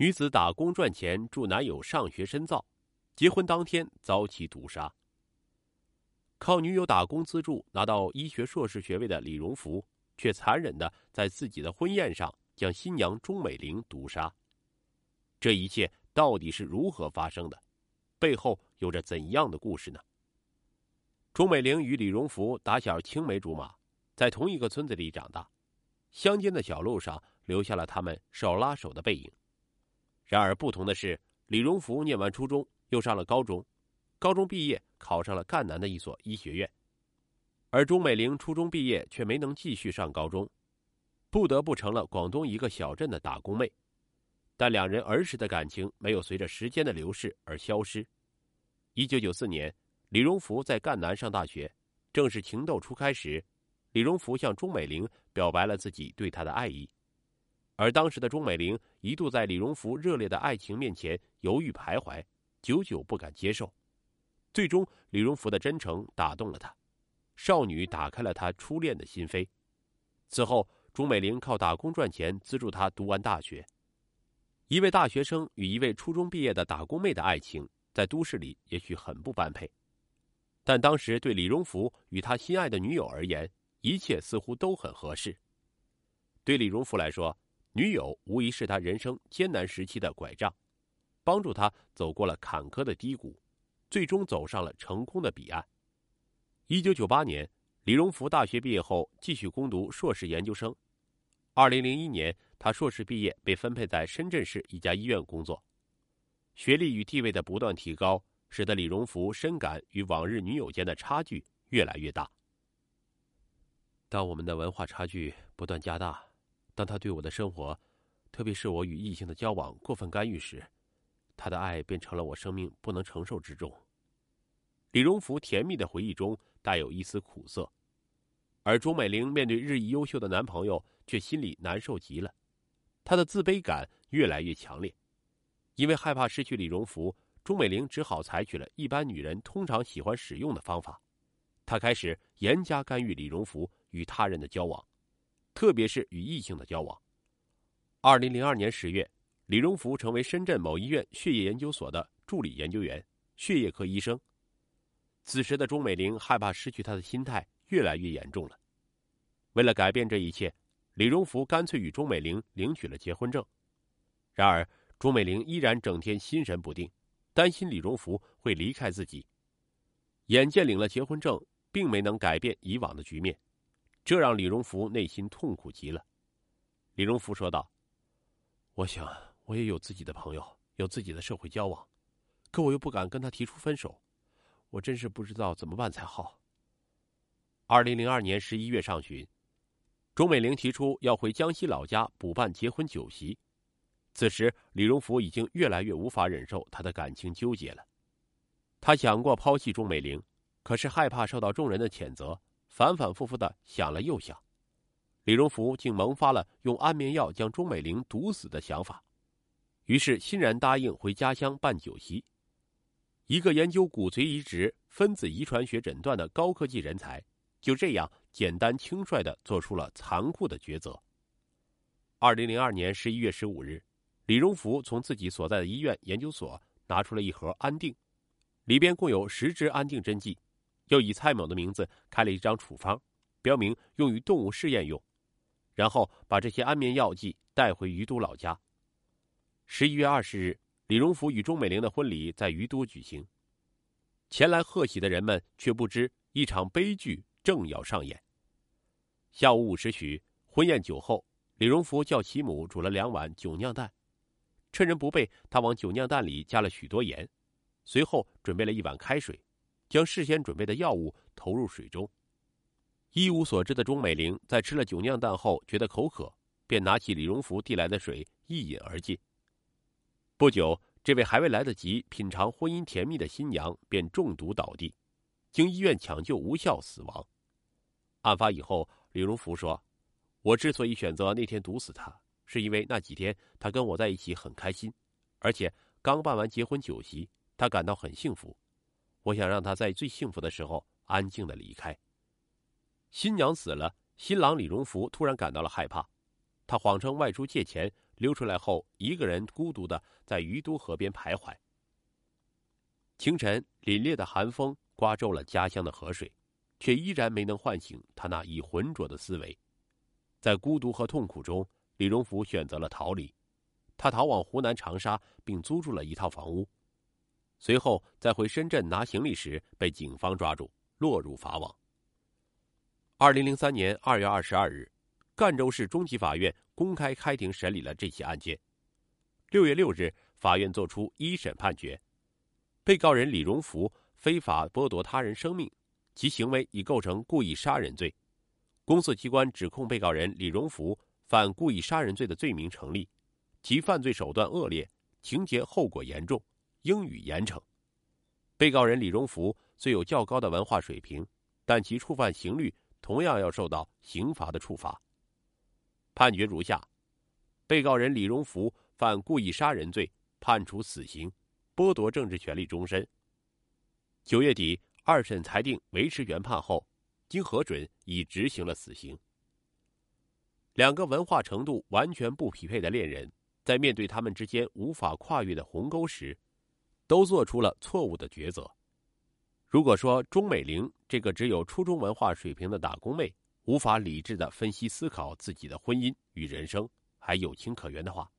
女子打工赚钱助男友上学深造，结婚当天遭其毒杀。靠女友打工资助拿到医学硕士学位的李荣福，却残忍的在自己的婚宴上将新娘钟美玲毒杀。这一切到底是如何发生的？背后有着怎样的故事呢？钟美玲与李荣福打小青梅竹马，在同一个村子里长大，乡间的小路上留下了他们手拉手的背影。然而不同的是，李荣福念完初中又上了高中。高中毕业，考上了赣南的一所医学院，而钟美玲初中毕业却没能继续上高中，不得不成了广东一个小镇的打工妹。但两人儿时的感情没有随着时间的流逝而消失。一九九四年，李荣福在赣南上大学，正是情窦初开时，李荣福向钟美玲表白了自己对她的爱意，而当时的钟美玲一度在李荣福热烈的爱情面前犹豫徘徊，久久不敢接受。最终，李荣福的真诚打动了他，少女打开了他初恋的心扉。此后，朱美玲靠打工赚钱资助他读完大学。一位大学生与一位初中毕业的打工妹的爱情，在都市里也许很不般配，但当时对李荣福与他心爱的女友而言，一切似乎都很合适。对李荣福来说，女友无疑是他人生艰难时期的拐杖，帮助他走过了坎坷的低谷。最终走上了成功的彼岸。一九九八年，李荣福大学毕业后继续攻读硕士研究生。二零零一年，他硕士毕业，被分配在深圳市一家医院工作。学历与地位的不断提高，使得李荣福深感与往日女友间的差距越来越大。当我们的文化差距不断加大，当他对我的生活，特别是我与异性的交往过分干预时，他的爱变成了我生命不能承受之重。李荣福甜蜜的回忆中带有一丝苦涩，而钟美玲面对日益优秀的男朋友，却心里难受极了。她的自卑感越来越强烈，因为害怕失去李荣福，钟美玲只好采取了一般女人通常喜欢使用的方法，她开始严加干预李荣福与他人的交往，特别是与异性的交往。二零零二年十月。李荣福成为深圳某医院血液研究所的助理研究员、血液科医生。此时的钟美玲害怕失去他的心态越来越严重了。为了改变这一切，李荣福干脆与钟美玲领取了结婚证。然而，钟美玲依然整天心神不定，担心李荣福会离开自己。眼见领了结婚证，并没能改变以往的局面，这让李荣福内心痛苦极了。李荣福说道：“我想。”我也有自己的朋友，有自己的社会交往，可我又不敢跟他提出分手，我真是不知道怎么办才好。二零零二年十一月上旬，钟美玲提出要回江西老家补办结婚酒席，此时李荣福已经越来越无法忍受他的感情纠结了。他想过抛弃钟美玲，可是害怕受到众人的谴责，反反复复的想了又想，李荣福竟萌发了用安眠药将钟美玲毒死的想法。于是欣然答应回家乡办酒席。一个研究骨髓移植、分子遗传学诊断的高科技人才，就这样简单轻率的做出了残酷的抉择。二零零二年十一月十五日，李荣福从自己所在的医院研究所拿出了一盒安定，里边共有十支安定针剂，又以蔡某的名字开了一张处方，标明用于动物试验用，然后把这些安眠药剂带回于都老家。十一月二十日，李荣福与钟美玲的婚礼在于都举行。前来贺喜的人们却不知一场悲剧正要上演。下午五时许，婚宴酒后，李荣福叫其母煮了两碗酒酿蛋，趁人不备，他往酒酿蛋里加了许多盐，随后准备了一碗开水，将事先准备的药物投入水中。一无所知的钟美玲在吃了酒酿蛋后，觉得口渴，便拿起李荣福递来的水一饮而尽。不久，这位还未来得及品尝婚姻甜蜜的新娘便中毒倒地，经医院抢救无效死亡。案发以后，李荣福说：“我之所以选择那天毒死他，是因为那几天他跟我在一起很开心，而且刚办完结婚酒席，他感到很幸福。我想让他在最幸福的时候安静的离开。”新娘死了，新郎李荣福突然感到了害怕，他谎称外出借钱。溜出来后，一个人孤独的在于都河边徘徊。清晨，凛冽的寒风刮皱了家乡的河水，却依然没能唤醒他那已浑浊的思维。在孤独和痛苦中，李荣福选择了逃离。他逃往湖南长沙，并租住了一套房屋。随后，在回深圳拿行李时，被警方抓住，落入法网。二零零三年二月二十二日，赣州市中级法院公开开庭审理了这起案件。六月六日，法院作出一审判决：被告人李荣福非法剥夺他人生命，其行为已构成故意杀人罪。公诉机关指控被告人李荣福犯故意杀人罪的罪名成立。其犯罪手段恶劣，情节后果严重，应予严惩。被告人李荣福虽有较高的文化水平，但其触犯刑律同样要受到刑罚的处罚。判决如下：被告人李荣福犯故意杀人罪，判处死刑，剥夺政治权利终身。九月底，二审裁定维持原判后，经核准，已执行了死刑。两个文化程度完全不匹配的恋人。在面对他们之间无法跨越的鸿沟时，都做出了错误的抉择。如果说钟美玲这个只有初中文化水平的打工妹无法理智的分析思考自己的婚姻与人生还有情可原的话，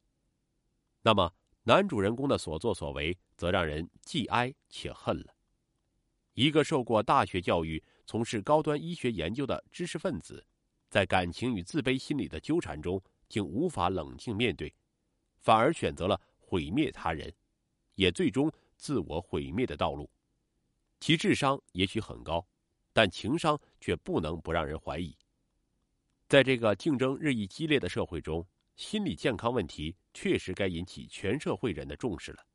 那么男主人公的所作所为则让人既哀且恨了。一个受过大学教育、从事高端医学研究的知识分子，在感情与自卑心理的纠缠中，竟无法冷静面对。反而选择了毁灭他人，也最终自我毁灭的道路。其智商也许很高，但情商却不能不让人怀疑。在这个竞争日益激烈的社会中，心理健康问题确实该引起全社会人的重视了。